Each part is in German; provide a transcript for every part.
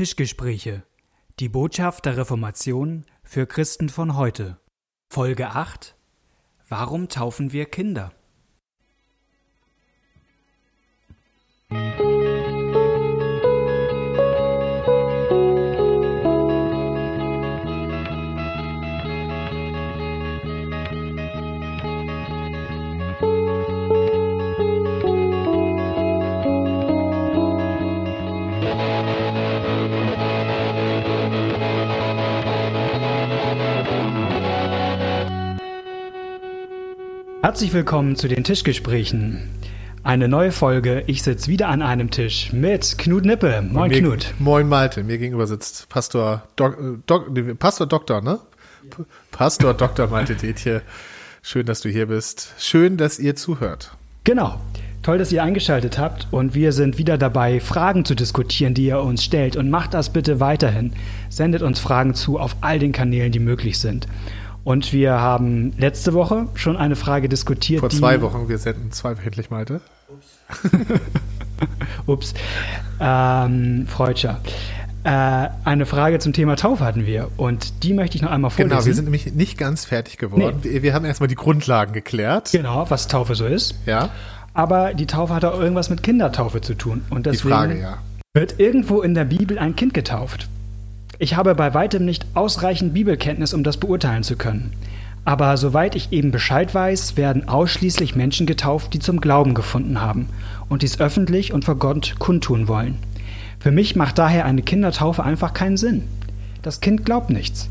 Tischgespräche. Die Botschaft der Reformation für Christen von heute. Folge 8. Warum taufen wir Kinder? Herzlich willkommen zu den Tischgesprächen. Eine neue Folge. Ich sitze wieder an einem Tisch mit Knut Nippe. Moin mir, Knut. Moin Malte. Mir gegenüber sitzt Pastor Dok, Dok, Pastor Doktor, ne? Pastor Dr. Malte Detje. Schön, dass du hier bist. Schön, dass ihr zuhört. Genau. Toll, dass ihr eingeschaltet habt und wir sind wieder dabei, Fragen zu diskutieren, die ihr uns stellt. Und macht das bitte weiterhin. Sendet uns Fragen zu auf all den Kanälen, die möglich sind. Und wir haben letzte Woche schon eine Frage diskutiert. Vor zwei Wochen, wir senden zweiwöchentlich, Malte. Ups. Ähm, Freudscher. Äh, eine Frage zum Thema Taufe hatten wir und die möchte ich noch einmal vorlesen. Genau, wir sind nämlich nicht ganz fertig geworden. Nee. Wir, wir, haben erstmal die Grundlagen geklärt. Genau, was Taufe so ist. Ja. Aber die Taufe hat auch irgendwas mit Kindertaufe zu tun. Und deswegen die Frage, ja. Wird irgendwo in der Bibel ein Kind getauft? Ich habe bei weitem nicht ausreichend Bibelkenntnis, um das beurteilen zu können. Aber soweit ich eben Bescheid weiß, werden ausschließlich Menschen getauft, die zum Glauben gefunden haben und dies öffentlich und vor Gott kundtun wollen. Für mich macht daher eine Kindertaufe einfach keinen Sinn. Das Kind glaubt nichts.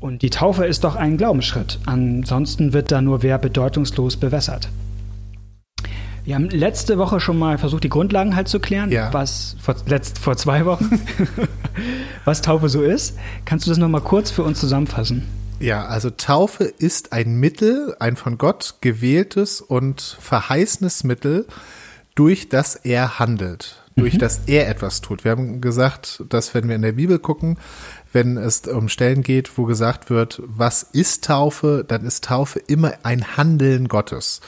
Und die Taufe ist doch ein Glaubensschritt. Ansonsten wird da nur wer bedeutungslos bewässert. Wir haben letzte Woche schon mal versucht, die Grundlagen halt zu klären, ja. was vor, letzt, vor zwei Wochen, was Taufe so ist. Kannst du das nochmal kurz für uns zusammenfassen? Ja, also Taufe ist ein Mittel, ein von Gott gewähltes und verheißenes Mittel, durch das er handelt, durch mhm. das er etwas tut. Wir haben gesagt, dass wenn wir in der Bibel gucken, wenn es um Stellen geht, wo gesagt wird, was ist Taufe, dann ist Taufe immer ein Handeln Gottes.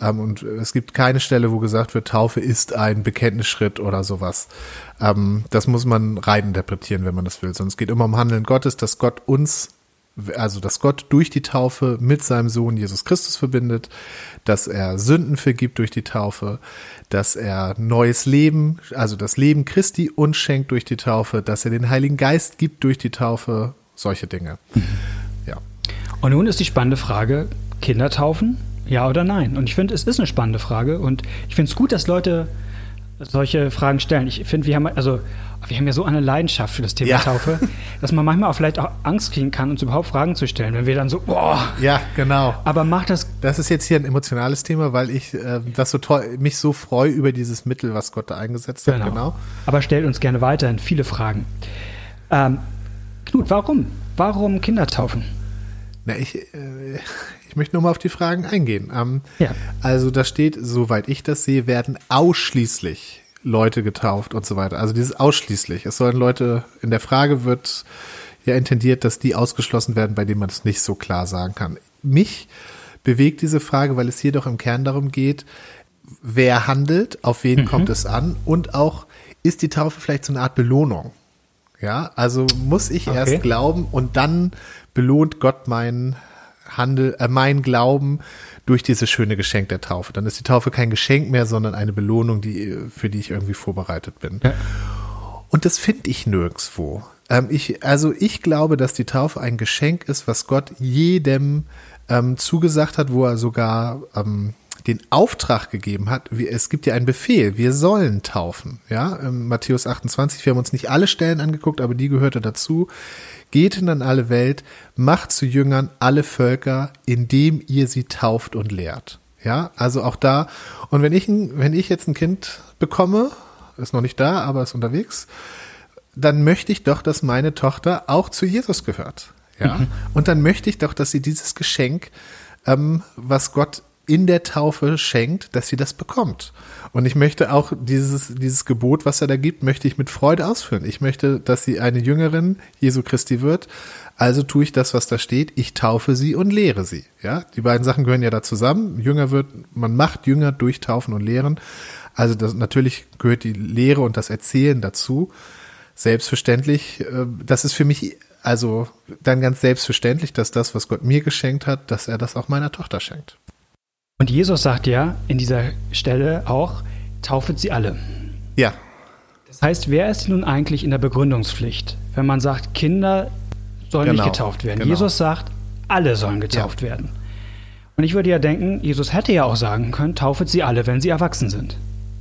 Ähm, und es gibt keine Stelle, wo gesagt wird, Taufe ist ein Bekenntnisschritt oder sowas. Ähm, das muss man rein interpretieren, wenn man das will. Sondern es geht immer um Handeln Gottes, dass Gott uns also dass Gott durch die Taufe mit seinem Sohn Jesus Christus verbindet, dass er Sünden vergibt durch die Taufe, dass er neues Leben, also das Leben Christi uns schenkt durch die Taufe, dass er den Heiligen Geist gibt durch die Taufe, solche Dinge. Ja. Und nun ist die spannende Frage, Kinder taufen? Ja oder nein? Und ich finde, es ist eine spannende Frage und ich finde es gut, dass Leute solche Fragen stellen. Ich finde, wir haben also wir haben ja so eine Leidenschaft für das Thema ja. Taufe, dass man manchmal auch vielleicht auch Angst kriegen kann, uns überhaupt Fragen zu stellen, wenn wir dann so, boah. Ja, genau. Aber macht das. Das ist jetzt hier ein emotionales Thema, weil ich äh, das so toll, mich so freue über dieses Mittel, was Gott da eingesetzt hat. Genau. genau. Aber stellt uns gerne weiterhin viele Fragen. Ähm, Knut, warum? Warum Kinder taufen? Na, ich, äh, möchte nochmal auf die Fragen eingehen. Ähm, ja. Also da steht, soweit ich das sehe, werden ausschließlich Leute getauft und so weiter. Also dieses ausschließlich. Es sollen Leute, in der Frage wird ja intendiert, dass die ausgeschlossen werden, bei denen man es nicht so klar sagen kann. Mich bewegt diese Frage, weil es hier doch im Kern darum geht, wer handelt, auf wen mhm. kommt es an und auch, ist die Taufe vielleicht so eine Art Belohnung? Ja, also muss ich okay. erst glauben und dann belohnt Gott meinen Handel, äh, mein Glauben durch dieses schöne Geschenk der Taufe. Dann ist die Taufe kein Geschenk mehr, sondern eine Belohnung, die, für die ich irgendwie vorbereitet bin. Ja. Und das finde ich nirgendwo. Ähm, ich, also ich glaube, dass die Taufe ein Geschenk ist, was Gott jedem ähm, zugesagt hat, wo er sogar ähm, den Auftrag gegeben hat. Es gibt ja einen Befehl, wir sollen taufen. Ja, Matthäus 28, wir haben uns nicht alle Stellen angeguckt, aber die gehörte dazu. Geht in alle Welt, macht zu Jüngern alle Völker, indem ihr sie tauft und lehrt. Ja, also auch da. Und wenn ich, wenn ich jetzt ein Kind bekomme, ist noch nicht da, aber ist unterwegs, dann möchte ich doch, dass meine Tochter auch zu Jesus gehört. Ja, mhm. und dann möchte ich doch, dass sie dieses Geschenk, ähm, was Gott in der Taufe schenkt, dass sie das bekommt. Und ich möchte auch dieses, dieses Gebot, was er da gibt, möchte ich mit Freude ausführen. Ich möchte, dass sie eine Jüngerin Jesu Christi wird. Also tue ich das, was da steht. Ich taufe sie und lehre sie. Ja, die beiden Sachen gehören ja da zusammen. Jünger wird, man macht Jünger durch Taufen und Lehren. Also das, natürlich gehört die Lehre und das Erzählen dazu. selbstverständlich, äh, das ist für mich also dann ganz selbstverständlich, dass das, was Gott mir geschenkt hat, dass er das auch meiner Tochter schenkt. Und Jesus sagt ja in dieser Stelle auch, taufet sie alle. Ja. Das heißt, wer ist nun eigentlich in der Begründungspflicht, wenn man sagt, Kinder sollen Genau, nicht getauft werden? genau. Jesus sagt, alle sollen getauft werden. Und ich würde ja denken, Jesus hätte ja auch sagen können, taufet sie alle, wenn sie erwachsen sind.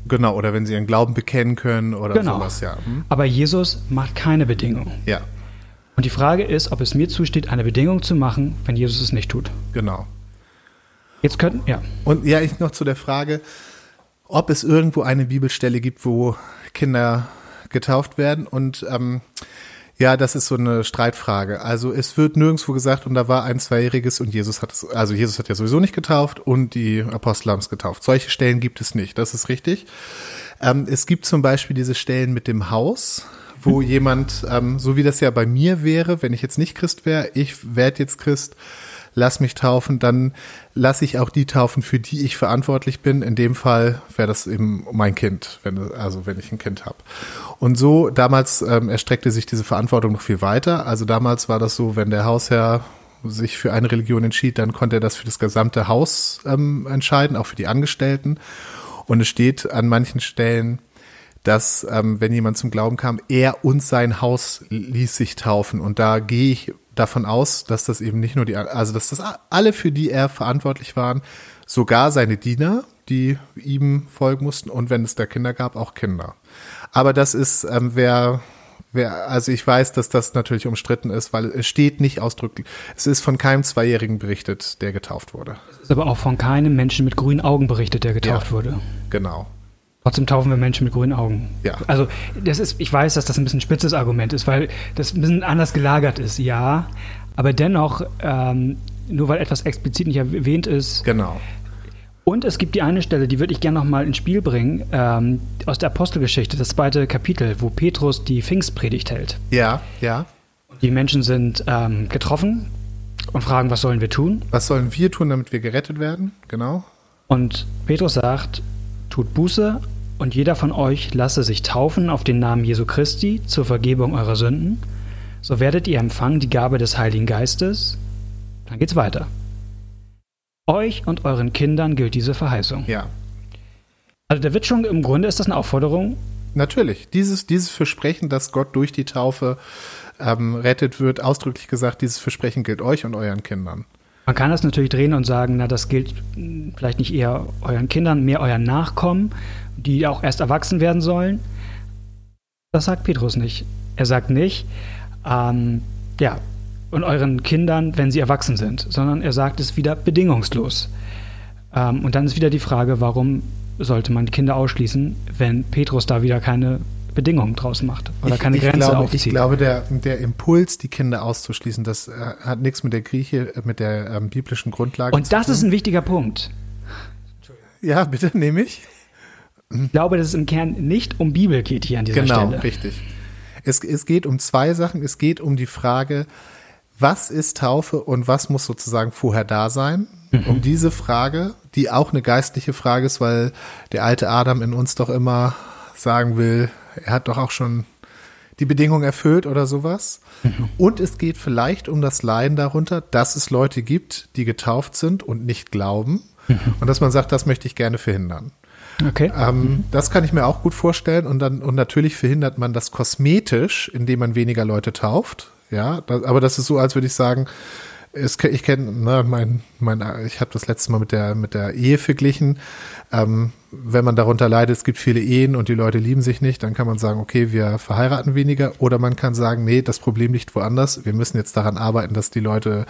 Genau, oder wenn sie ihren Glauben bekennen können oder Genau. sowas, ja. Hm? Aber Jesus macht keine Bedingung. Ja, Und die Frage ist, ob es mir zusteht, eine Bedingung zu machen, wenn Jesus es nicht tut. genau. Jetzt könnten, ja. Und ja, ich noch zu der Frage, ob es irgendwo eine Bibelstelle gibt, wo Kinder getauft werden. Und ähm, ja, das ist so eine Streitfrage. Also es wird nirgendwo gesagt, und da war ein Zweijähriges und Jesus hat es, also Jesus hat ja sowieso nicht getauft und die Apostel haben es getauft. Solche Stellen gibt es nicht, das ist richtig. Ähm, es gibt zum Beispiel diese Stellen mit dem Haus, wo jemand, ähm, so wie das ja bei mir wäre, wenn ich jetzt nicht Christ wäre, ich werde jetzt Christ, lass mich taufen, dann lasse ich auch die taufen, für die ich verantwortlich bin. In dem Fall wäre das eben mein Kind, wenn, also wenn ich ein Kind habe. Und so, damals ähm, erstreckte sich diese Verantwortung noch viel weiter. Also damals war das so, wenn der Hausherr sich für eine Religion entschied, dann konnte er das für das gesamte Haus ähm, entscheiden, auch für die Angestellten. Und es steht an manchen Stellen, dass ähm, wenn jemand zum Glauben kam, er und sein Haus ließ sich taufen. Und da gehe ich davon aus, dass das eben nicht nur die, also dass das alle, für die er verantwortlich waren, sogar seine Diener, die ihm folgen mussten und wenn es da Kinder gab, auch Kinder. Aber das ist, ähm, wer, wer, also ich weiß, dass das natürlich umstritten ist, weil es steht nicht ausdrücklich, es ist von keinem Zweijährigen berichtet, der getauft wurde. Es ist aber auch von keinem Menschen mit grünen Augen berichtet, der getauft Ja. wurde. Genau. Trotzdem taufen wir Menschen mit grünen Augen. Ja. Also das ist, ich weiß, dass das ein bisschen ein spitzes Argument ist, weil das ein bisschen anders gelagert ist, ja. Aber dennoch, ähm, nur weil etwas explizit nicht erwähnt ist. Genau. Und es gibt die eine Stelle, die würde ich gerne noch mal ins Spiel bringen, ähm, aus der Apostelgeschichte, das zweite Kapitel, wo Petrus die Pfingstpredigt hält. Ja, ja. Die Menschen sind ähm, getroffen und fragen, was sollen wir tun? Was sollen wir tun, damit wir gerettet werden? Genau. Und Petrus sagt, tut Buße und jeder von euch lasse sich taufen auf den Namen Jesu Christi zur Vergebung eurer Sünden. So werdet ihr empfangen die Gabe des Heiligen Geistes. Dann geht's weiter. Euch und euren Kindern gilt diese Verheißung. Ja. Also da wird schon, im Grunde ist das eine Aufforderung. Natürlich. Dieses, dieses Versprechen, dass Gott durch die Taufe ähm, rettet wird, ausdrücklich gesagt, dieses Versprechen gilt euch und euren Kindern. Man kann das natürlich drehen und sagen, na, das gilt mh, vielleicht nicht eher euren Kindern, mehr euren Nachkommen, die auch erst erwachsen werden sollen. Das sagt Petrus nicht. Er sagt nicht, ähm, ja, und euren Kindern, wenn sie erwachsen sind, sondern er sagt es wieder bedingungslos. Ähm, und dann ist wieder die Frage, warum sollte man die Kinder ausschließen, wenn Petrus da wieder keine Bedingungen draus macht oder ich, keine ich Grenze glaube, aufzieht. Ich glaube, der, der Impuls, die Kinder auszuschließen, das äh, hat nichts mit der Grieche, äh, mit der ähm, biblischen Grundlage und zu das tun. ist ein wichtiger Punkt. ja, bitte, nehme ich. Ich glaube, dass es im Kern nicht um Bibel geht hier an dieser Genau, Stelle. richtig. Es, es geht um zwei Sachen. Es geht um die Frage, was ist Taufe und was muss sozusagen vorher da sein? Um diese Frage, die auch eine geistliche Frage ist, weil der alte Adam in uns doch immer sagen will, er hat doch auch schon die Bedingung erfüllt oder sowas. Und es geht vielleicht um das Leiden darunter, dass es Leute gibt, die getauft sind und nicht glauben. Und dass man sagt, das möchte ich gerne verhindern. Okay. Ähm, Das kann ich mir auch gut vorstellen. Und dann, und natürlich verhindert man das kosmetisch, indem man weniger Leute tauft. Ja, das, aber das ist so, als würde ich sagen, es, ich kenne, ne, mein, mein, ich habe das letzte Mal mit der, mit der Ehe verglichen. Ähm, wenn man darunter leidet, es gibt viele Ehen und die Leute lieben sich nicht, dann kann man sagen, okay, wir verheiraten weniger. Oder man kann sagen, nee, das Problem liegt woanders. Wir müssen jetzt daran arbeiten, dass die Leute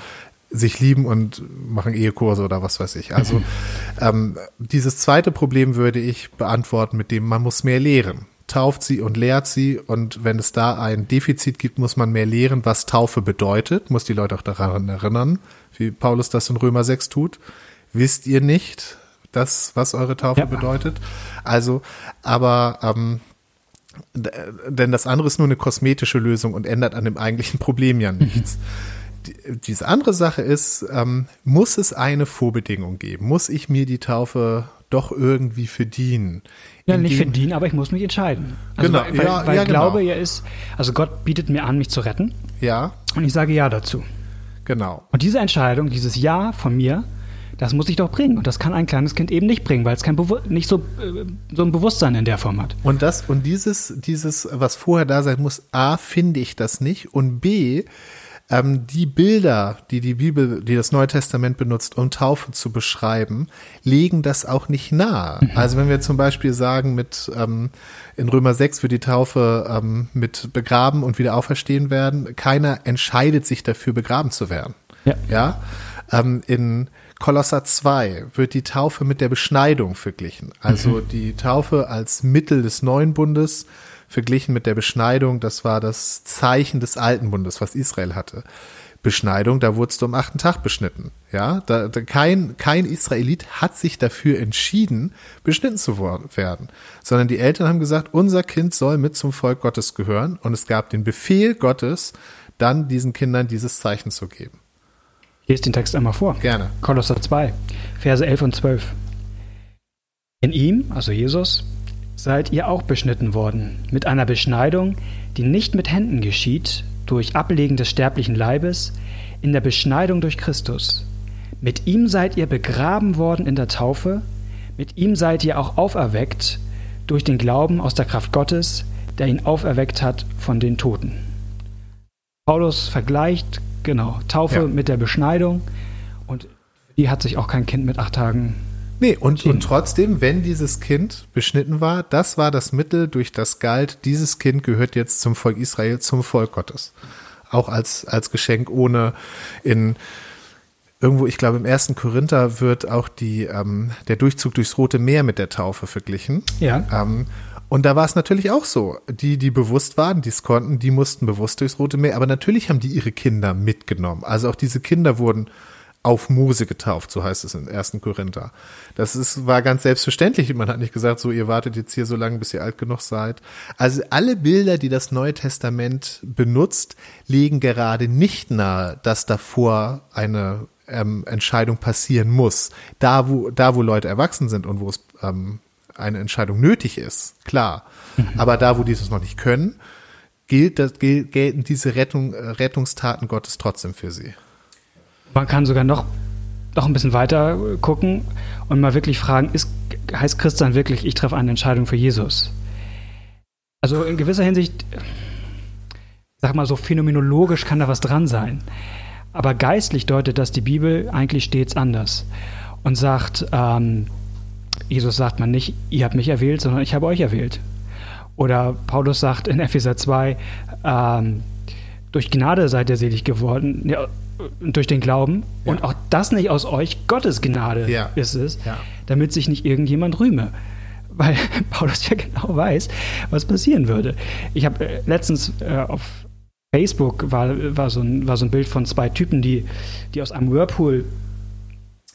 sich lieben und machen Ehekurse oder was weiß ich. Also ähm, dieses zweite Problem würde ich beantworten mit dem, man muss mehr lehren. Tauft sie und lehrt sie und wenn es da ein Defizit gibt, muss man mehr lehren, was Taufe bedeutet, muss die Leute auch daran erinnern, wie Paulus das in Römer 6 tut. Wisst ihr nicht, das, was eure Taufe Ja. bedeutet? Also, aber ähm, denn das andere ist nur eine kosmetische Lösung und ändert an dem eigentlichen Problem ja nichts. Die, diese andere Sache ist, ähm, muss es eine Vorbedingung geben? Muss ich mir die Taufe doch irgendwie verdienen. Ja, nicht verdienen, aber ich muss mich entscheiden. Also Genau, weil, weil, ja, weil ja, ich glaube, genau. er ist, also Gott bietet mir an, mich zu retten Ja, und ich sage Ja dazu. genau. Und diese Entscheidung, dieses Ja von mir, das muss ich doch bringen. Und das kann ein kleines Kind eben nicht bringen, weil es kein Bewu nicht so, äh, so ein Bewusstsein in der Form hat. Und das und dieses dieses was vorher da sein muss, a finde ich das nicht und b ähm, die Bilder, die die Bibel, die das Neue Testament benutzt, um Taufe zu beschreiben, legen das auch nicht nahe. Also wenn wir zum Beispiel sagen, mit ähm, in Römer 6 wird die Taufe ähm, mit begraben und wieder auferstehen werden, keiner entscheidet sich dafür, begraben zu werden. Ja. Ja. Ähm, in Kolosser 2 wird die Taufe mit der Beschneidung verglichen. Also die Taufe als Mittel des neuen Bundes verglichen mit der Beschneidung, das war das Zeichen des alten Bundes, was Israel hatte. Beschneidung, da wurdest du am achten Tag beschnitten. Ja, da, da kein, kein Israelit hat sich dafür entschieden, beschnitten zu werden, sondern die Eltern haben gesagt, unser Kind soll mit zum Volk Gottes gehören und es gab den Befehl Gottes, dann diesen Kindern dieses Zeichen zu geben. Ich lese den Text einmal vor. Gerne. Kolosser 2, Verse 11 und 12. In ihm, also Jesus, seid ihr auch beschnitten worden, mit einer Beschneidung, die nicht mit Händen geschieht, durch Ablegen des sterblichen Leibes, in der Beschneidung durch Christus. Mit ihm seid ihr begraben worden in der Taufe, mit ihm seid ihr auch auferweckt durch den Glauben aus der Kraft Gottes, der ihn auferweckt hat von den Toten. Paulus vergleicht, genau, Taufe Ja. mit der Beschneidung und die hat sich auch kein Kind mit acht Tagen. Nee, und, und trotzdem, wenn dieses Kind beschnitten war, das war das Mittel, durch das galt, dieses Kind gehört jetzt zum Volk Israel, zum Volk Gottes. Auch als, als Geschenk ohne in irgendwo, ich glaube, im ersten Korinther wird auch die, ähm, der Durchzug durchs Rote Meer mit der Taufe verglichen. Ja. Ähm, und da war es natürlich auch so. Die, die bewusst waren, die es konnten, die mussten bewusst durchs Rote Meer. Aber natürlich haben die ihre Kinder mitgenommen. Also auch diese Kinder wurden auf Mose getauft, so heißt es in 1. Korinther. Das ist, war ganz selbstverständlich. Man hat nicht gesagt, so, ihr wartet jetzt hier so lange, bis ihr alt genug seid. Also alle Bilder, die das Neue Testament benutzt, legen gerade nicht nahe, dass davor eine ähm, Entscheidung passieren muss. Da, wo, da, wo Leute erwachsen sind und wo es ähm, eine Entscheidung nötig ist, klar. Aber da, wo die es noch nicht können, gilt, das, gel- gelten diese Rettung, äh, Rettungstaten Gottes trotzdem für sie. Man kann sogar noch, noch ein bisschen weiter gucken und mal wirklich fragen, ist, heißt Christian wirklich, ich treffe eine Entscheidung für Jesus? Also in gewisser Hinsicht, sag mal so phänomenologisch kann da was dran sein. Aber geistlich deutet das die Bibel eigentlich stets anders und sagt, ähm, Jesus sagt man nicht, ihr habt mich erwählt, sondern ich habe euch erwählt. Oder Paulus sagt in Epheser 2, ähm, durch Gnade seid ihr selig geworden, ja, durch den Glauben. Ja. Und auch das nicht aus euch, Gottes Gnade Ja. ist es, Ja. damit sich nicht irgendjemand rühme. Weil Paulus ja genau weiß, was passieren würde. Ich habe äh, letztens äh, auf Facebook war, war, so ein, war so ein Bild von zwei Typen, die, die aus einem Whirlpool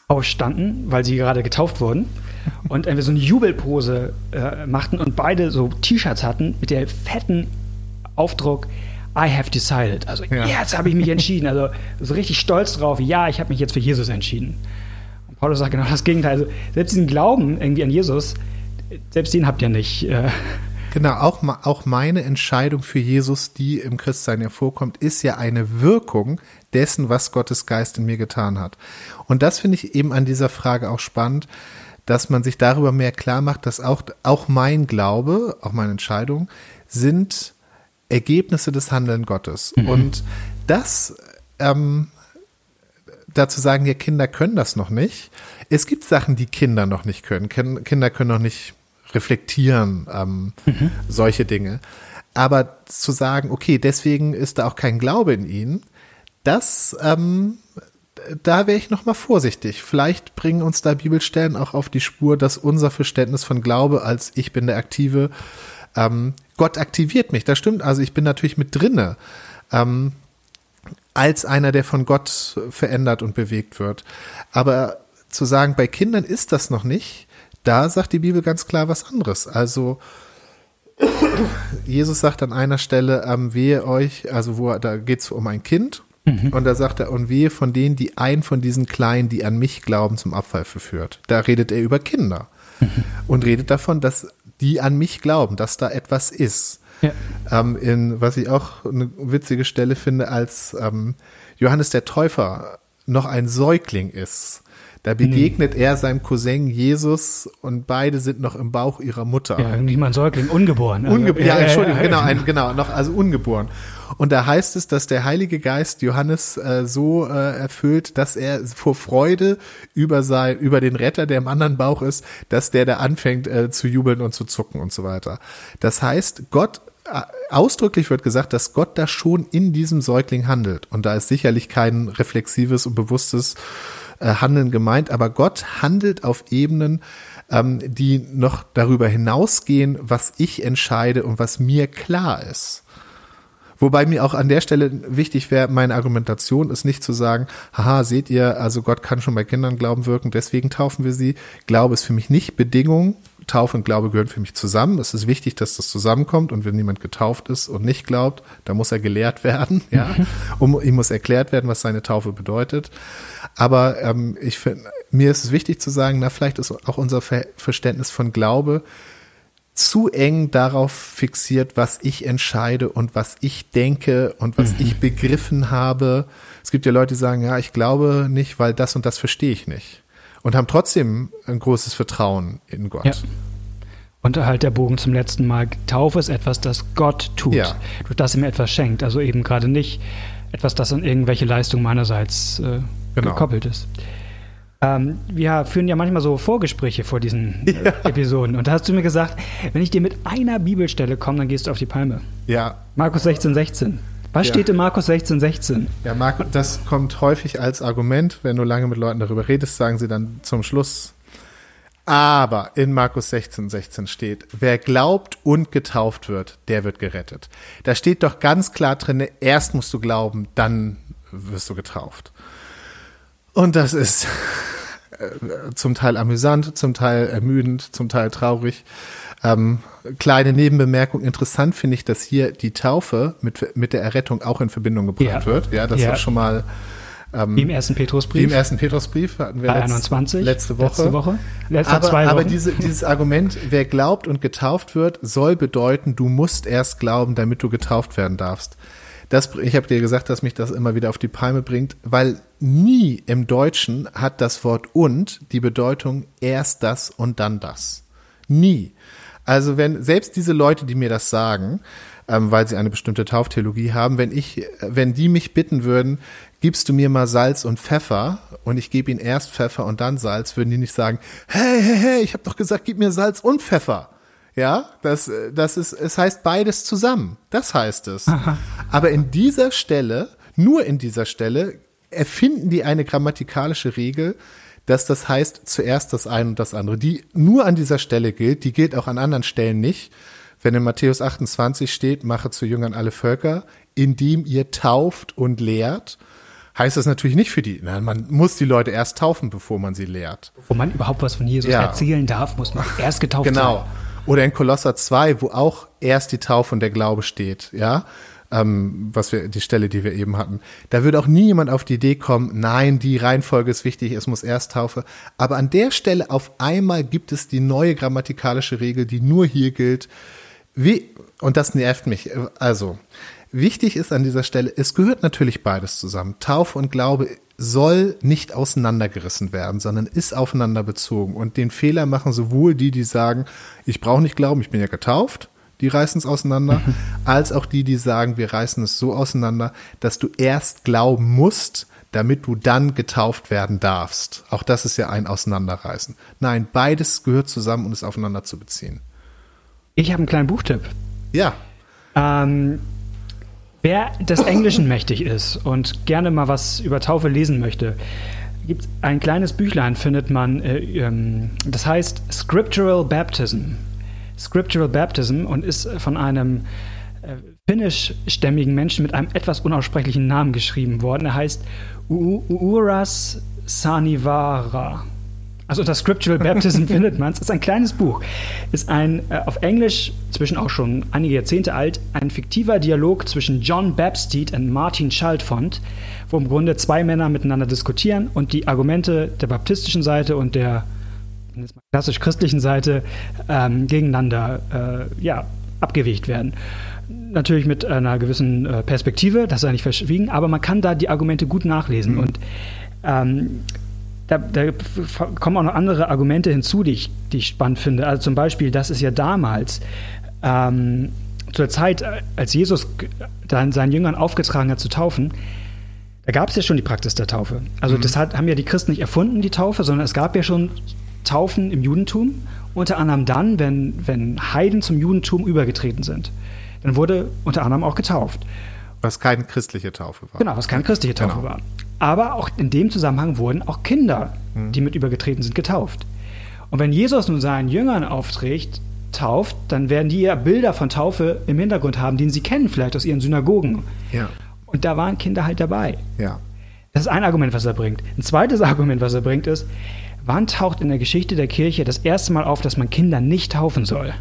aufstanden, weil sie gerade getauft wurden und irgendwie so eine Jubelpose äh, machten und beide so T-Shirts hatten mit der fetten Aufdruck I have decided. Also Ja. jetzt habe ich mich entschieden. Also so richtig stolz drauf. Ja, ich habe mich jetzt für Jesus entschieden. Und Paulus sagt genau das Gegenteil. Also selbst diesen Glauben irgendwie an Jesus, selbst den habt ihr nicht. Äh, Genau, auch, auch meine Entscheidung für Jesus, die im Christsein hervorkommt, ist ja eine Wirkung dessen, was Gottes Geist in mir getan hat. Und das finde ich eben an dieser Frage auch spannend, dass man sich darüber mehr klar macht, dass auch, auch mein Glaube, auch meine Entscheidung, sind Ergebnisse des Handeln Gottes. Und das, ähm, dazu sagen, ja, Kinder können das noch nicht. Es gibt Sachen, die Kinder noch nicht können. Kin- Kinder können noch nicht reflektieren, ähm, solche Dinge. Aber zu sagen, okay, deswegen ist da auch kein Glaube in ihnen, das, ähm, da wäre ich noch mal vorsichtig. Vielleicht bringen uns da Bibelstellen auch auf die Spur, dass unser Verständnis von Glaube als ich bin der Aktive, ähm, Gott aktiviert mich. Das stimmt. Also ich bin natürlich mit drinne. Ähm, als einer, der von Gott verändert und bewegt wird. Aber zu sagen, bei Kindern ist das noch nicht, da sagt die Bibel ganz klar was anderes. Also Jesus sagt an einer Stelle, ähm, wehe euch, also wo da geht es um ein Kind, und da sagt er, und wehe von denen, die ein von diesen Kleinen, die an mich glauben, zum Abfall verführt. Da redet er über Kinder. und redet davon, dass die an mich glauben, dass da etwas ist. Ja. Ähm, in, was ich auch eine witzige Stelle finde, als ähm, Johannes der Täufer noch ein Säugling ist. Da begegnet mhm. er seinem Cousin Jesus und beide sind noch im Bauch ihrer Mutter. Ja, nicht mal ein Säugling, ungeboren. Also, Ungeb ja, Entschuldigung, genau, ein, genau, noch, also ungeboren. Und da heißt es, dass der Heilige Geist Johannes äh, so äh, erfüllt, dass er vor Freude über sein, über den Retter, der im anderen Bauch ist, dass der da anfängt äh, zu jubeln und zu zucken und so weiter. Das heißt, Gott äh, ausdrücklich wird gesagt, dass Gott da schon in diesem Säugling handelt. Und da ist sicherlich kein reflexives und bewusstes äh, Handeln gemeint, aber Gott handelt auf Ebenen, ähm, die noch darüber hinausgehen, was ich entscheide und was mir klar ist. Wobei mir auch an der Stelle wichtig wäre, meine Argumentation ist nicht zu sagen, haha, seht ihr, also Gott kann schon bei Kindern Glauben wirken, deswegen taufen wir sie. Glaube ist für mich nicht Bedingung. Taufe und Glaube gehören für mich zusammen. Es ist wichtig, dass das zusammenkommt und wenn jemand getauft ist und nicht glaubt, dann muss er gelehrt werden, ja. Um, ihm muss erklärt werden, was seine Taufe bedeutet. Aber ähm, ich finde, mir ist es wichtig zu sagen, na, vielleicht ist auch unser Ver Verständnis von Glaube zu eng darauf fixiert, was ich entscheide und was ich denke und was mhm. ich begriffen habe. Es gibt ja Leute, die sagen, ja, ich glaube nicht, weil das und das verstehe ich nicht. Und haben trotzdem ein großes Vertrauen in Gott. Ja. Und halt der Bogen zum letzten Mal. Taufe ist etwas, das Gott tut. Ja. Durch das er mir etwas schenkt. Also eben gerade nicht etwas, das an irgendwelche Leistungen meinerseits äh, genau. gekoppelt ist. Ähm, wir führen ja manchmal so Vorgespräche vor diesen äh, ja. Episoden. Und da hast du mir gesagt, wenn ich dir mit einer Bibelstelle komme, dann gehst du auf die Palme. Ja. Markus 16, 16. Was ja. steht in Markus 16, 16? Ja, Markus, das kommt häufig als Argument. Wenn du lange mit Leuten darüber redest, sagen sie dann zum Schluss. Aber in Markus 16, 16 steht, wer glaubt und getauft wird, der wird gerettet. Da steht doch ganz klar drin, erst musst du glauben, dann wirst du getauft. Und das ist äh, zum Teil amüsant, zum Teil ermüdend, zum Teil traurig. Ähm, kleine Nebenbemerkung, interessant finde ich, dass hier die Taufe mit, mit der Errettung auch in Verbindung gebracht ja. wird. Ja, das ja. war schon mal ähm, Im ersten Petrusbrief. Im ersten Petrusbrief hatten wir letzt, 21, letzte Woche. Letzte Woche. Letzte aber, zwei Wochen. aber diese, dieses Argument, wer glaubt und getauft wird, soll bedeuten, du musst erst glauben, damit du getauft werden darfst. Das, ich habe dir gesagt, dass mich das immer wieder auf die Palme bringt, weil nie im Deutschen hat das Wort und die Bedeutung erst das und dann das. Nie. Also wenn selbst diese Leute, die mir das sagen, ähm, weil sie eine bestimmte Tauftheologie haben, wenn ich, wenn die mich bitten würden, gibst du mir mal Salz und Pfeffer und ich gebe ihnen erst Pfeffer und dann Salz, würden die nicht sagen, hey, hey, hey, ich habe doch gesagt, gib mir Salz und Pfeffer. Ja, das, das ist, es heißt beides zusammen. Das heißt es. Aha. Aber in dieser Stelle, nur in dieser Stelle, erfinden die eine grammatikalische Regel, dass das heißt zuerst das eine und das andere. Die nur an dieser Stelle gilt, die gilt auch an anderen Stellen nicht. Wenn in Matthäus 28 steht, mache zu Jüngern alle Völker, indem ihr tauft und lehrt, heißt das natürlich nicht für die. Na, man muss die Leute erst taufen, bevor man sie lehrt. Bevor man überhaupt was von Jesus ja. erzählen darf, muss man erst getauft genau. sein. Genau. Oder in Kolosser 2, wo auch erst die Taufe und der Glaube steht, ja, ähm, was wir, die Stelle, die wir eben hatten. Da würde auch nie jemand auf die Idee kommen, nein, die Reihenfolge ist wichtig, es muss erst Taufe. Aber an der Stelle auf einmal gibt es die neue grammatikalische Regel, die nur hier gilt. Wie, und das nervt mich. Also, wichtig ist an dieser Stelle, es gehört natürlich beides zusammen. Taufe und Glaube soll nicht auseinandergerissen werden, sondern ist aufeinander bezogen. Und den Fehler machen sowohl die, die sagen, ich brauche nicht glauben, ich bin ja getauft, die reißen es auseinander, als auch die, die sagen, wir reißen es so auseinander, dass du erst glauben musst, damit du dann getauft werden darfst. Auch das ist ja ein Auseinanderreißen. Nein, beides gehört zusammen und ist aufeinander zu beziehen. Ich habe einen kleinen Buchtipp. Ja. Ähm, Wer des Englischen mächtig ist und gerne mal was über Taufe lesen möchte, gibt ein kleines Büchlein, findet man, äh, ähm, das heißt Scriptural Baptism. Scriptural Baptism und ist von einem äh, finnischstämmigen Menschen mit einem etwas unaussprechlichen Namen geschrieben worden. Er heißt Uras Sanivara. Also unter Scriptural Baptism findet man es. ist ein kleines Buch. Ist ein äh, auf Englisch, zwischen auch schon einige Jahrzehnte alt, ein fiktiver Dialog zwischen John Bapstead und Martin Schaltfont, wo im Grunde zwei Männer miteinander diskutieren und die Argumente der baptistischen Seite und der klassisch christlichen Seite ähm, gegeneinander äh, ja, abgewegt werden. Natürlich mit einer gewissen äh, Perspektive, das sei nicht verschwiegen, aber man kann da die Argumente gut nachlesen. Mhm. Und ähm, da, da, kommen auch noch andere Argumente hinzu, die ich, die ich spannend finde. Also zum Beispiel, dass es ja damals ähm, zur Zeit, als Jesus dann seinen Jüngern aufgetragen hat zu taufen, da gab es ja schon die Praxis der Taufe. Also mhm. das hat, haben ja die Christen nicht erfunden, die Taufe, sondern es gab ja schon Taufen im Judentum, unter anderem dann, wenn, wenn Heiden zum Judentum übergetreten sind. Dann wurde unter anderem auch getauft. Was keine christliche Taufe war. Genau, was keine christliche Taufe genau. war. Aber auch in dem Zusammenhang wurden auch Kinder, mhm. die mit übergetreten sind, getauft. Und wenn Jesus nun seinen Jüngern aufträgt, tauft, dann werden die ja Bilder von Taufe im Hintergrund haben, den sie kennen, vielleicht aus ihren Synagogen. Ja. Und da waren Kinder halt dabei. Ja. Das ist ein Argument, was er bringt. Ein zweites Argument, was er bringt, ist, wann taucht in der Geschichte der Kirche das erste Mal auf, dass man Kinder nicht taufen soll?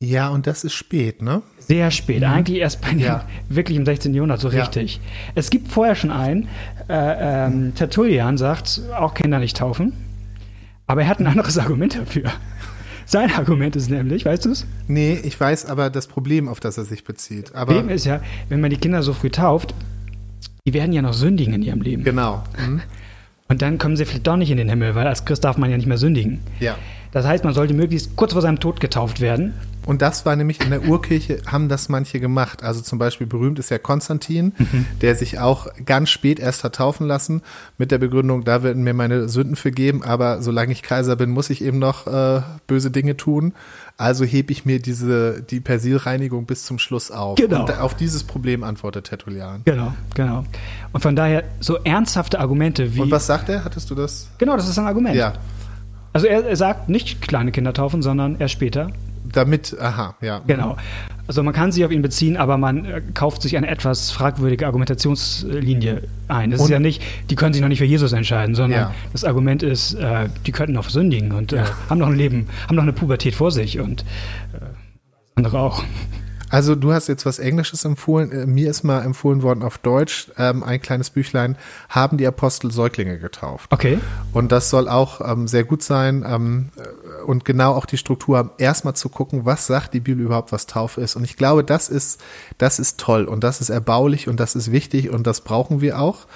Ja, und das ist spät, ne? Sehr spät. Mhm. Eigentlich erst bei ja. wirklich im 16. Jahrhundert so richtig. Ja. Es gibt vorher schon einen, äh, ähm, Tertullian sagt, auch Kinder nicht taufen. Aber er hat ein anderes Argument dafür. Sein Argument ist nämlich, weißt du es? Nee, ich weiß aber das Problem, auf das er sich bezieht. Aber Problem ist ja, wenn man die Kinder so früh tauft, die werden ja noch sündigen in ihrem Leben. Genau. Mhm. Und dann kommen sie vielleicht doch nicht in den Himmel, weil als Christ darf man ja nicht mehr sündigen. Ja. Das heißt, man sollte möglichst kurz vor seinem Tod getauft werden. Und das war nämlich in der Urkirche, haben das manche gemacht. Also zum Beispiel berühmt ist ja Konstantin, mhm. der sich auch ganz spät erst hat taufen lassen, mit der Begründung, da werden mir meine Sünden vergeben, aber solange ich Kaiser bin, muss ich eben noch äh, böse Dinge tun. Also hebe ich mir diese, die Persilreinigung bis zum Schluss auf. Genau. Und auf dieses Problem antwortet Tertullian. Genau, genau. Und von daher so ernsthafte Argumente wie. Und was sagt er? Hattest du das? Genau, das ist ein Argument. Ja. Also er, er sagt nicht kleine Kinder taufen, sondern erst später. Damit, aha, ja. Genau. Also man kann sich auf ihn beziehen, aber man äh, kauft sich eine etwas fragwürdige Argumentationslinie ein. Das ist ja nicht, die können sich noch nicht für Jesus entscheiden, sondern ja. das Argument ist, äh, die könnten noch sündigen und äh, ja. äh, haben noch ein Leben, haben noch eine Pubertät vor sich und äh, andere auch. Also du hast jetzt was Englisches empfohlen. Mir ist mal empfohlen worden auf Deutsch ähm, ein kleines Büchlein. Haben die Apostel Säuglinge getauft? Okay. Und das soll auch ähm, sehr gut sein ähm, äh, und genau auch die Struktur haben, erstmal zu gucken, was sagt die Bibel überhaupt, was Taufe ist. Und ich glaube, das ist das ist toll und das ist erbaulich und das ist wichtig und das brauchen wir auch.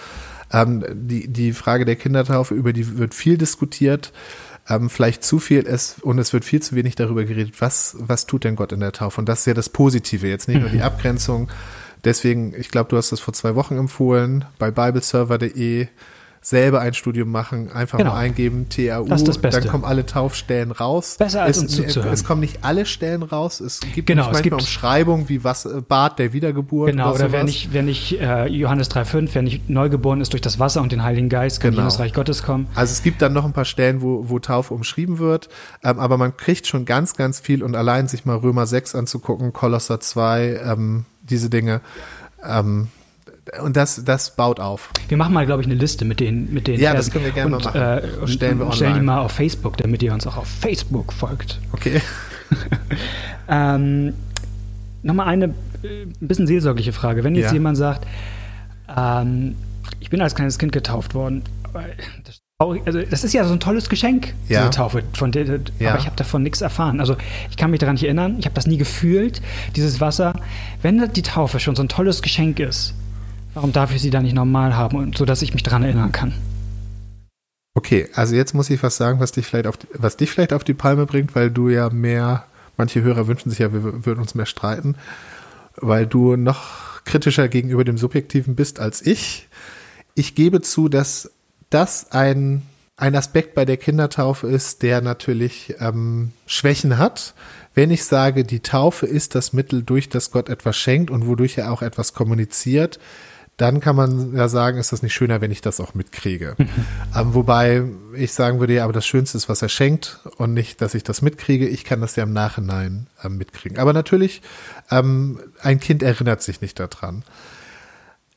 Ähm, die die Frage der Kindertaufe über die wird viel diskutiert ähm, vielleicht zu viel ist und es wird viel zu wenig darüber geredet, was, was tut denn Gott in der Taufe? Und das ist ja das Positive, jetzt nicht nur die mhm. Abgrenzung. Deswegen, ich glaube, du hast das vor zwei Wochen empfohlen, bei bibleserver.de selber ein Studium machen, einfach genau. mal eingeben, TAU, das das dann kommen alle Taufstellen raus. Besser als es, uns zuzuhören. Es kommen nicht alle Stellen raus, es gibt genau, manchmal es gibt Umschreibungen wie was äh, Bad der Wiedergeburt. Genau, oder, wer nicht, wer nicht äh, Johannes 3,5, wer nicht neugeboren ist durch das Wasser und den Heiligen Geist, kann genau. in das Reich Gottes kommen. Also es gibt dann noch ein paar Stellen, wo, wo Taufe umschrieben wird, ähm, aber man kriegt schon ganz, ganz viel und allein sich mal Römer 6 anzugucken, Kolosser 2, ähm, diese Dinge, ähm, und das, das baut auf. Wir machen mal, glaube ich, eine Liste mit den mit den Ja, das können wir gerne und, mal machen. Äh, und stellen wir online. Stellen die mal auf Facebook, damit ihr uns auch auf Facebook folgt. Okay. ähm, Nochmal eine äh, ein bisschen seelsorgliche Frage. Wenn jetzt ja. jemand sagt, ähm, ich bin als kleines Kind getauft worden, das, also das ist ja so ein tolles Geschenk, ja. diese Taufe, von der, ja. aber ich habe davon nichts erfahren. Also ich kann mich daran nicht erinnern, ich habe das nie gefühlt, dieses Wasser. Wenn die Taufe schon so ein tolles Geschenk ist, Warum darf ich sie da nicht normal haben, sodass ich mich daran erinnern kann? Okay, also jetzt muss ich was sagen, was dich vielleicht auf die, was dich vielleicht auf die Palme bringt, weil du ja mehr, manche Hörer wünschen sich ja, wir würden uns mehr streiten, weil du noch kritischer gegenüber dem Subjektiven bist als ich. Ich gebe zu, dass das ein, ein Aspekt bei der Kindertaufe ist, der natürlich ähm, Schwächen hat. Wenn ich sage, die Taufe ist das Mittel, durch das Gott etwas schenkt und wodurch er auch etwas kommuniziert, dann kann man ja sagen, ist das nicht schöner, wenn ich das auch mitkriege. Ähm, wobei ich sagen würde, ja, aber das Schönste ist, was er schenkt und nicht, dass ich das mitkriege. Ich kann das ja im Nachhinein ähm, mitkriegen. Aber natürlich, ähm, ein Kind erinnert sich nicht daran.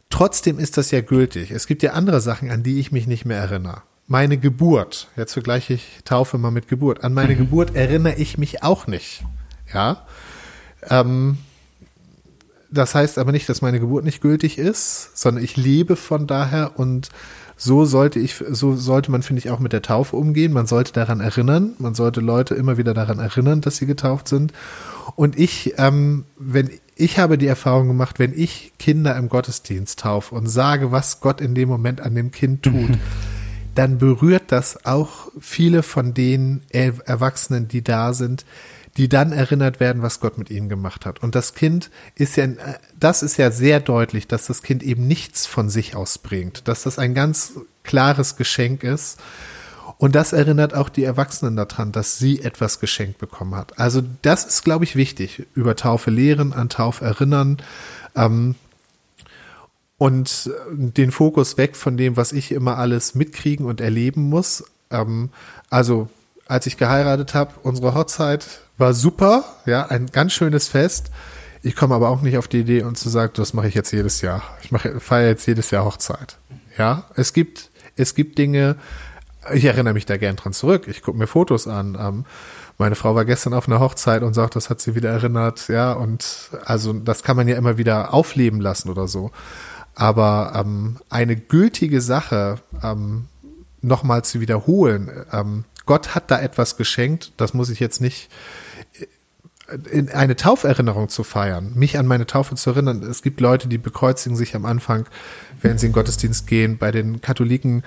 Trotzdem ist das ja gültig. Es gibt ja andere Sachen, an die ich mich nicht mehr erinnere. Meine Geburt, jetzt vergleiche ich Taufe mal mit Geburt. An meine mhm. Geburt erinnere ich mich auch nicht. Ja. Ähm, das heißt aber nicht, dass meine Geburt nicht gültig ist, sondern ich lebe von daher und so sollte ich, so sollte man, finde ich, auch mit der Taufe umgehen. Man sollte daran erinnern, man sollte Leute immer wieder daran erinnern, dass sie getauft sind. Und ich, ähm, wenn ich habe die Erfahrung gemacht, wenn ich Kinder im Gottesdienst taufe und sage, was Gott in dem Moment an dem Kind tut, mhm. dann berührt das auch viele von den Erwachsenen, die da sind, die dann erinnert werden, was Gott mit ihnen gemacht hat. Und das Kind ist ja, das ist ja sehr deutlich, dass das Kind eben nichts von sich ausbringt, dass das ein ganz klares Geschenk ist. Und das erinnert auch die Erwachsenen daran, dass sie etwas geschenkt bekommen hat. Also das ist, glaube ich, wichtig. Über Taufe lehren, an Taufe erinnern. Ähm, und den Fokus weg von dem, was ich immer alles mitkriegen und erleben muss. Ähm, also als ich geheiratet habe, unsere Hochzeit war super, ja, ein ganz schönes Fest. Ich komme aber auch nicht auf die Idee, und zu sagen, das mache ich jetzt jedes Jahr. Ich mache, feiere jetzt jedes Jahr Hochzeit. Ja, es gibt, es gibt Dinge, ich erinnere mich da gern dran zurück. Ich gucke mir Fotos an. Ähm, meine Frau war gestern auf einer Hochzeit und sagt, das hat sie wieder erinnert. Ja, und also das kann man ja immer wieder aufleben lassen oder so. Aber ähm, eine gültige Sache ähm, nochmal zu wiederholen, ähm, Gott hat da etwas geschenkt, das muss ich jetzt nicht eine Tauferinnerung zu feiern, mich an meine Taufe zu erinnern. Es gibt Leute, die bekreuzigen sich am Anfang, wenn sie in den Gottesdienst gehen. Bei den Katholiken,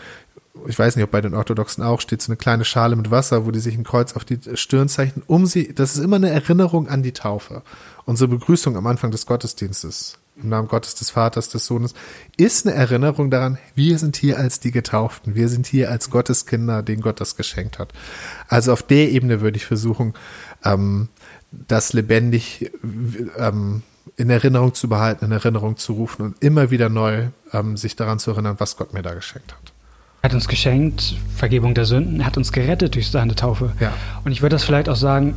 ich weiß nicht, ob bei den Orthodoxen auch, steht so eine kleine Schale mit Wasser, wo die sich ein Kreuz auf die Stirn zeichnen, um sie, das ist immer eine Erinnerung an die Taufe. Unsere Begrüßung am Anfang des Gottesdienstes im Namen Gottes, des Vaters, des Sohnes, ist eine Erinnerung daran, wir sind hier als die Getauften, wir sind hier als Gotteskinder, denen Gott das geschenkt hat. Also auf der Ebene würde ich versuchen, ähm, das lebendig ähm, in Erinnerung zu behalten, in Erinnerung zu rufen und immer wieder neu ähm, sich daran zu erinnern, was Gott mir da geschenkt hat. Er hat uns geschenkt, Vergebung der Sünden, er hat uns gerettet durch seine Taufe. Ja. Und ich würde das vielleicht auch sagen,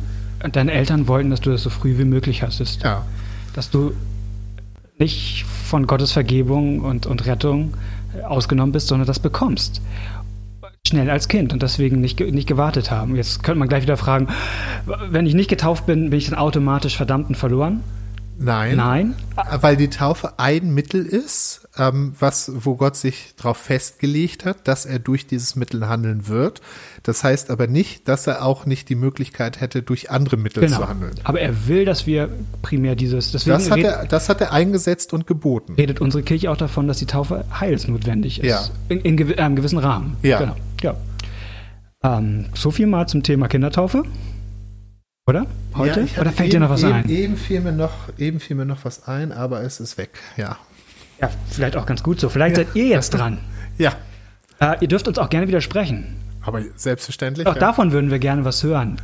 deine Eltern wollten, dass du das so früh wie möglich hast. Ja. Dass du nicht von Gottes Vergebung und, und Rettung ausgenommen bist, sondern das bekommst. Schnell als Kind und deswegen nicht, nicht gewartet haben. Jetzt könnte man gleich wieder fragen, wenn ich nicht getauft bin, bin ich dann automatisch verdammt und verloren? Nein. Nein. Weil die Taufe ein Mittel ist, ähm, was, wo Gott sich darauf festgelegt hat, dass er durch dieses Mittel handeln wird. Das heißt aber nicht, dass er auch nicht die Möglichkeit hätte, durch andere Mittel genau. zu handeln. Aber er will, dass wir primär dieses. Deswegen das, hat er, das hat er eingesetzt und geboten. Redet unsere Kirche auch davon, dass die Taufe heilsnotwendig ist. Ja. In, in einem gewissen Rahmen. Ja. Genau. Ja. Ähm, so viel mal zum Thema Kindertaufe. Oder? Heute? Ja, Oder fällt eben, dir noch was eben, ein? Eben fiel, mir noch, eben fiel mir noch was ein, aber es ist weg, ja. Ja, vielleicht auch ganz gut so. Vielleicht ja. seid ihr jetzt dran. Ja. Äh, ihr dürft uns auch gerne widersprechen. Aber selbstverständlich. Auch ja. davon würden wir gerne was hören.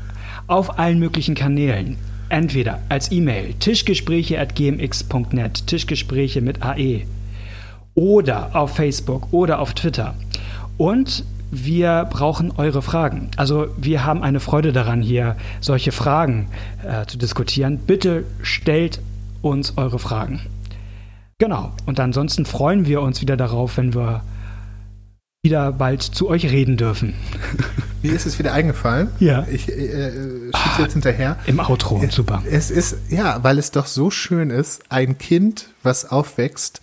Auf allen möglichen Kanälen. Entweder als E-Mail tischgespräche.gmx.net, Tischgespräche mit AE. Oder auf Facebook oder auf Twitter. Und wir brauchen eure Fragen. Also wir haben eine Freude daran, hier solche Fragen äh, zu diskutieren. Bitte stellt uns eure Fragen. Genau. Und ansonsten freuen wir uns wieder darauf, wenn wir wieder bald zu euch reden dürfen. Mir ist es wieder eingefallen. Ja. Ich äh, äh schiebe ah, jetzt hinterher. Im Outro, super. Es ist, ja, weil es doch so schön ist, ein Kind, was aufwächst,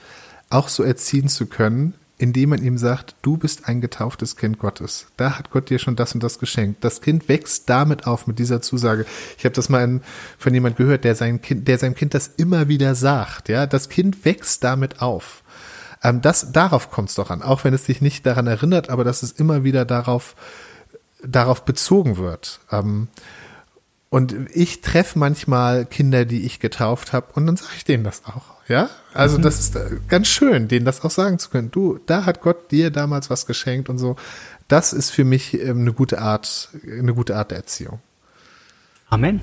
auch so erziehen zu können, indem man ihm sagt, du bist ein getauftes Kind Gottes. Da hat Gott dir schon das und das geschenkt. Das Kind wächst damit auf mit dieser Zusage. Ich habe das mal von jemand gehört, der sein Kind, der seinem Kind das immer wieder sagt. Ja, das Kind wächst damit auf. Ähm, das, darauf kommt es doch an, auch wenn es sich nicht daran erinnert, aber dass es immer wieder darauf, darauf bezogen wird. Ähm, und ich treffe manchmal Kinder, die ich getauft habe, und dann sage ich denen das auch. Ja, also mhm. das ist äh, ganz schön, denen das auch sagen zu können. Du, da hat Gott dir damals was geschenkt und so. Das ist für mich ähm, eine gute Art, eine gute Art der Erziehung. Amen.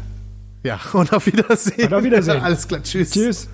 Ja, und auf Wiedersehen. Und auf Wiedersehen. Alles klar, tschüss. Tschüss.